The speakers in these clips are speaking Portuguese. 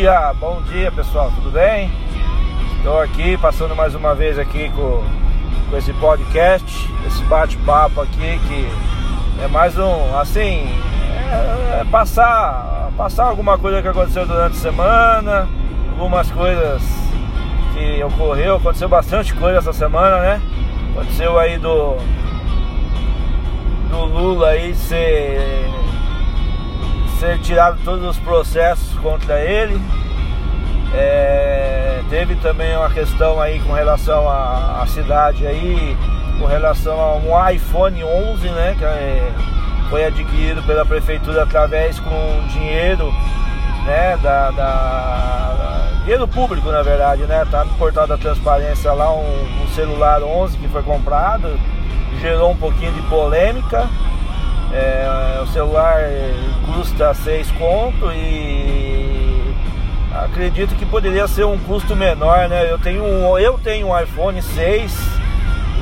dia, bom dia pessoal, tudo bem? Estou aqui passando mais uma vez aqui com, com esse podcast, esse bate-papo aqui que é mais um, assim, é, é passar, passar alguma coisa que aconteceu durante a semana, algumas coisas que ocorreu, aconteceu bastante coisa essa semana, né? Aconteceu aí do do Lula aí ser ser tirado todos os processos contra ele. É, teve também uma questão aí com relação à, à, cidade aí, com relação a um iPhone 11, né, que é, foi adquirido pela prefeitura através com dinheiro, né, da, da, dinheiro público na verdade, né, tá no portal da transparência lá um, um celular 11 que foi comprado, gerou um pouquinho de polêmica. É, o celular custa 6 conto e acredito que poderia ser um custo menor, né? Eu tenho um, eu tenho um iPhone 6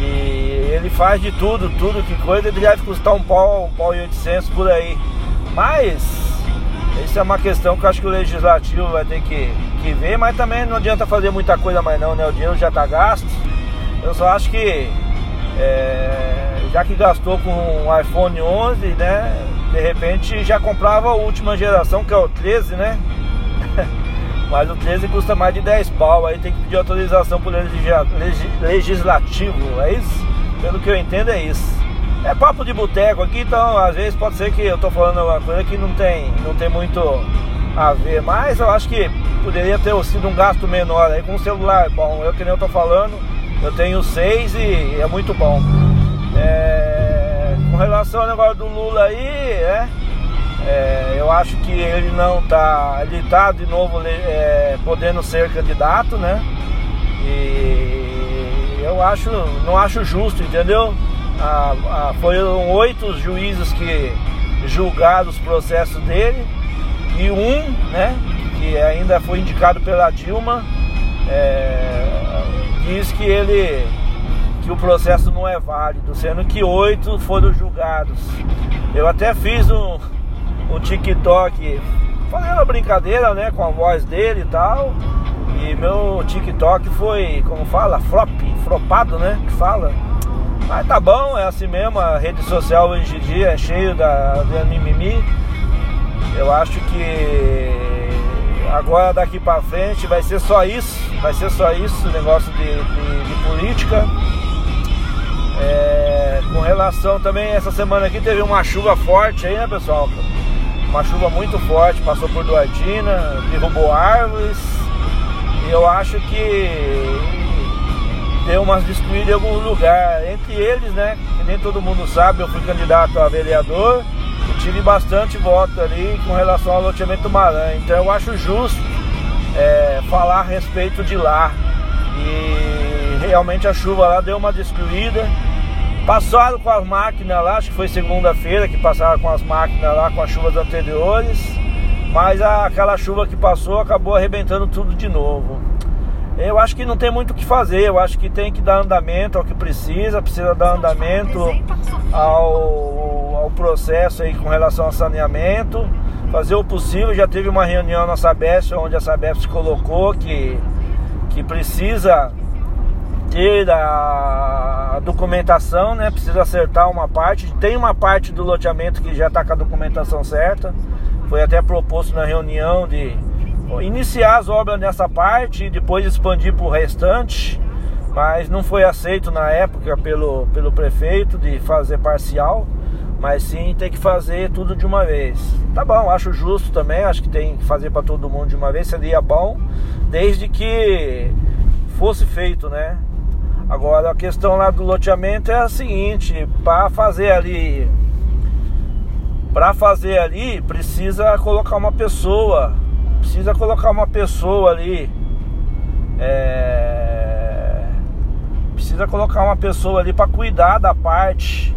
e ele faz de tudo, tudo que coisa, ele deve custar um pau, um pau e 800 por aí. Mas isso é uma questão que eu acho que o legislativo vai ter que, que ver, mas também não adianta fazer muita coisa mais não, né? O dinheiro já está gasto. Eu só acho que é, já que gastou com um iPhone 11, né? De repente já comprava a última geração, que é o 13, né? Mas o 13 custa mais de 10 pau, aí tem que pedir autorização pro legislativo, é isso? Pelo que eu entendo é isso. É papo de boteco aqui, então às vezes pode ser que eu tô falando alguma coisa que não tem, não tem muito a ver, mas eu acho que poderia ter sido um gasto menor aí com o celular. Bom, eu que nem eu tô falando, eu tenho seis e é muito bom. É, com relação ao negócio do Lula aí, é, é, eu acho que ele não tá. Ele tá de novo é, podendo ser candidato, né? E eu acho, não acho justo, entendeu? Ah, ah, foram oito juízes que julgaram os processos dele e um, né, que ainda foi indicado pela Dilma, é, diz que ele que o processo não é válido, sendo que oito foram julgados. Eu até fiz um, um TikTok fazendo brincadeira né, com a voz dele e tal. E meu TikTok foi, como fala, flop, flopado, né? Que fala. Mas tá bom, é assim mesmo, a rede social hoje em dia é cheio da, da mimimi. Eu acho que agora daqui para frente vai ser só isso, vai ser só isso, negócio de, de, de política. É, com relação também, essa semana aqui teve uma chuva forte aí, né pessoal? Uma chuva muito forte, passou por Duardina, derrubou árvores. E eu acho que deu umas destruídas em algum lugar. Entre eles, né? Que nem todo mundo sabe, eu fui candidato a vereador tive bastante voto ali com relação ao loteamento Maranhão. Então eu acho justo é, falar a respeito de lá. E realmente a chuva lá deu uma destruída. Passaram com as máquinas lá, acho que foi segunda-feira que passaram com as máquinas lá com as chuvas anteriores. Mas a, aquela chuva que passou acabou arrebentando tudo de novo. Eu acho que não tem muito o que fazer, eu acho que tem que dar andamento ao que precisa, precisa dar andamento ao, ao processo aí com relação ao saneamento, fazer o possível. Já teve uma reunião na Sabesp, onde a Sabesp colocou que, que precisa ter a documentação, né? Precisa acertar uma parte. Tem uma parte do loteamento que já está com a documentação certa. Foi até proposto na reunião de iniciar as obras nessa parte e depois expandir para o restante, mas não foi aceito na época pelo, pelo prefeito de fazer parcial, mas sim tem que fazer tudo de uma vez. Tá bom, acho justo também, acho que tem que fazer para todo mundo de uma vez, seria bom, desde que fosse feito, né? Agora a questão lá do loteamento é a seguinte, para fazer ali para fazer ali precisa colocar uma pessoa precisa colocar uma pessoa ali. É, precisa colocar uma pessoa ali para cuidar da parte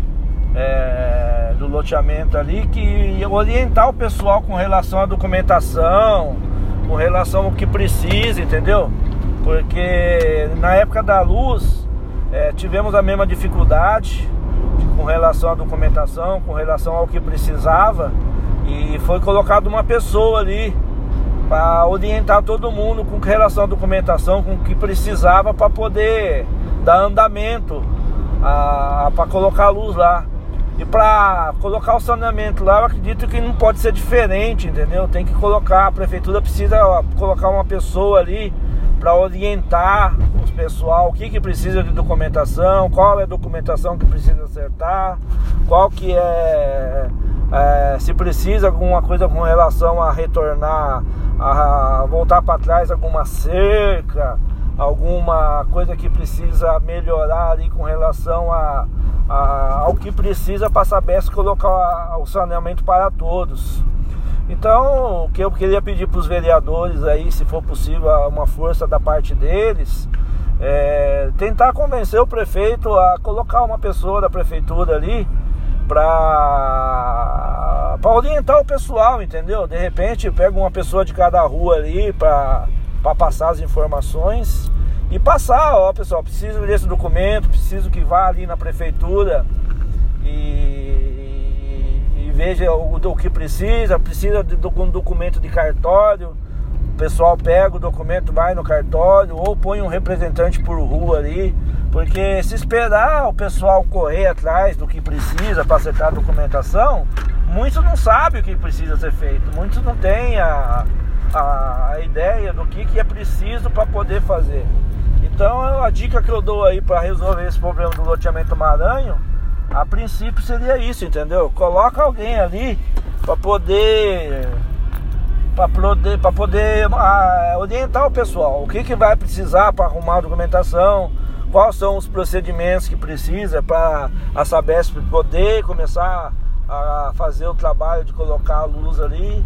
é, do loteamento ali, que orientar o pessoal com relação à documentação, com relação ao que precisa, entendeu? Porque na época da luz é, tivemos a mesma dificuldade com relação à documentação, com relação ao que precisava, e foi colocado uma pessoa ali para orientar todo mundo com relação à documentação, com o que precisava para poder dar andamento, para colocar a luz lá. E para colocar o saneamento lá, eu acredito que não pode ser diferente, entendeu? Tem que colocar, a prefeitura precisa colocar uma pessoa ali para orientar os pessoal o que, que precisa de documentação, qual é a documentação que precisa acertar, qual que é, é se precisa alguma coisa com relação a retornar, a voltar para trás alguma cerca, alguma coisa que precisa melhorar ali com relação a, a ao que precisa para saber se colocar o saneamento para todos. Então, o que eu queria pedir para os vereadores aí, se for possível, uma força da parte deles, é tentar convencer o prefeito a colocar uma pessoa da prefeitura ali para orientar o pessoal, entendeu? De repente, pega uma pessoa de cada rua ali para passar as informações e passar, ó pessoal, preciso desse documento, preciso que vá ali na prefeitura e veja o, o, que precisa, precisa de um documento de cartório, o pessoal pega o documento, vai no cartório ou põe um representante por rua ali, porque se esperar o pessoal correr atrás do que precisa para acertar a documentação, muitos não sabem o que precisa ser feito, muitos não têm a, a, a ideia do que, que é preciso para poder fazer. Então a dica que eu dou aí para resolver esse problema do loteamento Maranhão, a princípio seria isso, entendeu? Coloca alguém ali para poder para poder, pra poder ah, orientar o pessoal. O que, que vai precisar para arrumar a documentação, quais são os procedimentos que precisa para a Sabesp poder começar a fazer o trabalho de colocar a luz ali.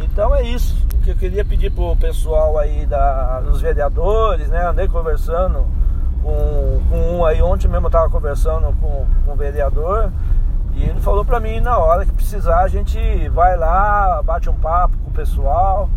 Então é isso que eu queria pedir pro pessoal aí da, dos vereadores, né? Andei conversando com, com um aí, ontem mesmo eu tava conversando com, com o vereador e ele falou pra mim na hora que precisar a gente vai lá, bate um papo com o pessoal.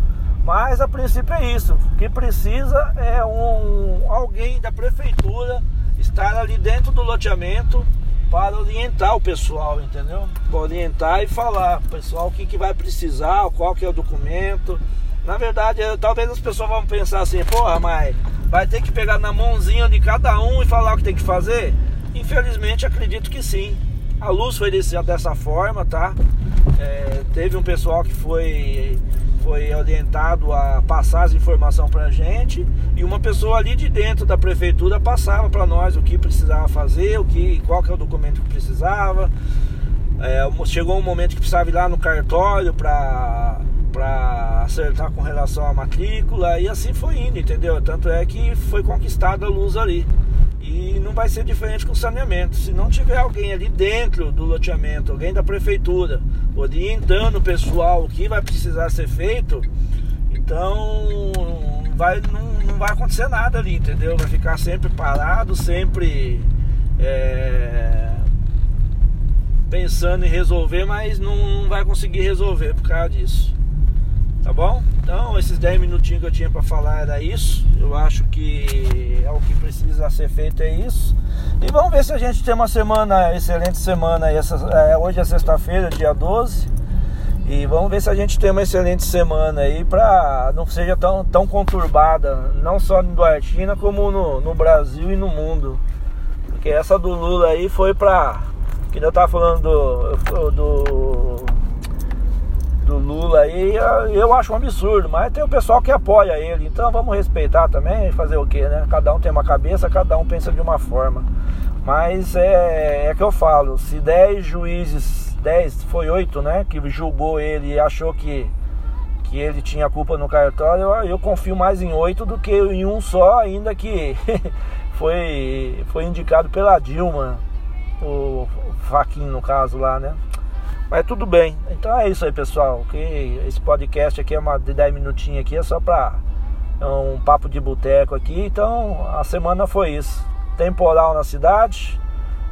Mas a princípio é isso. O que precisa é um alguém da prefeitura estar ali dentro do loteamento para orientar o pessoal, entendeu? Para orientar e falar, pessoal, o que, que vai precisar, qual que é o documento. Na verdade, talvez as pessoas vão pensar assim, porra, mas vai ter que pegar na mãozinha de cada um e falar o que tem que fazer? Infelizmente, acredito que sim. A luz foi desse, dessa forma, tá? É, teve um pessoal que foi foi orientado a passar as informações para a gente e uma pessoa ali de dentro da prefeitura passava para nós o que precisava fazer, o que, qual que é o documento que precisava. É, chegou um momento que precisava ir lá no cartório para para acertar com relação à matrícula e assim foi indo, entendeu? Tanto é que foi conquistada a luz ali. E não vai ser diferente com o saneamento. Se não tiver alguém ali dentro do loteamento, alguém da prefeitura, orientando o pessoal o que vai precisar ser feito, então vai, não, não vai acontecer nada ali, entendeu? Vai ficar sempre parado, sempre é, pensando em resolver, mas não, não vai conseguir resolver por causa disso. Tá bom? Então, esses 10 minutinhos que eu tinha para falar era isso. Eu acho que é o que precisa ser feito é isso. E vamos ver se a gente tem uma semana, excelente semana. Essa, é, hoje é sexta-feira, dia 12. E vamos ver se a gente tem uma excelente semana aí para não seja tão, tão conturbada, não só no Duartina, como no, no Brasil e no mundo. Porque essa do Lula aí foi pra. Que eu tava falando do, do do Lula aí, eu acho um absurdo, mas tem o pessoal que apoia ele, então vamos respeitar também, fazer o que, né? Cada um tem uma cabeça, cada um pensa de uma forma. Mas é, é que eu falo, se 10 juízes, 10, foi 8, né, que julgou ele e achou que, que ele tinha culpa no cartório, eu, eu confio mais em 8 do que em um só, ainda que foi, foi indicado pela Dilma, o Faquin no caso lá, né? Mas tudo bem. Então é isso aí, pessoal. Que esse podcast aqui é uma de 10 minutinhos aqui, é só pra é um papo de boteco aqui. Então a semana foi isso. Temporal na cidade.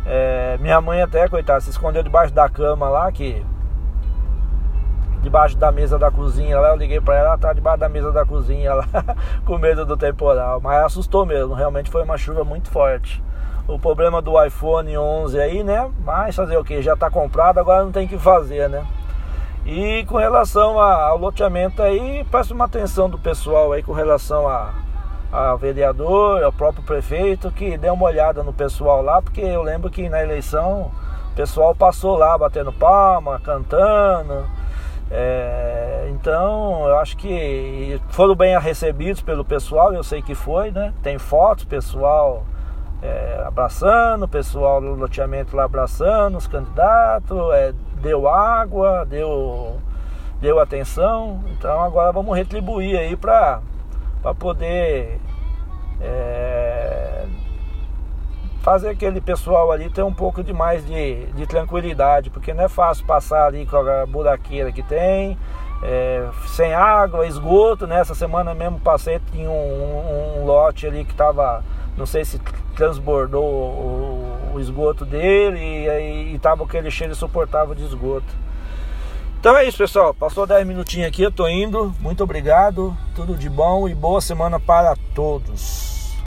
É, minha mãe até, coitada, se escondeu debaixo da cama lá, que debaixo da mesa da cozinha lá, eu liguei pra ela, ela tá debaixo da mesa da cozinha lá, com medo do temporal. Mas assustou mesmo, realmente foi uma chuva muito forte o problema do iPhone 11 aí, né? Mas fazer o que? Já tá comprado, agora não tem que fazer, né? E com relação ao loteamento aí, preste uma atenção do pessoal aí com relação a, a vereador, ao próprio prefeito, que dê uma olhada no pessoal lá, porque eu lembro que na eleição o pessoal passou lá batendo palma, cantando. É, então eu acho que foram bem recebidos pelo pessoal, eu sei que foi, né? Tem fotos, pessoal é, abraçando, o pessoal do loteamento lá abraçando os candidatos, é, deu água, deu, deu atenção. Então agora vamos retribuir aí para poder é, fazer aquele pessoal ali ter um pouco de mais de, de tranquilidade, porque não é fácil passar ali com a buraqueira que tem. É, sem água, esgoto, né? semana mesmo passei, tinha um, um, um lote ali que estava não sei se transbordou o, o esgoto dele e estava aquele cheiro insuportável de esgoto. Então é isso, pessoal. Passou 10 minutinhos aqui, eu tô indo. Muito obrigado, tudo de bom e boa semana para todos.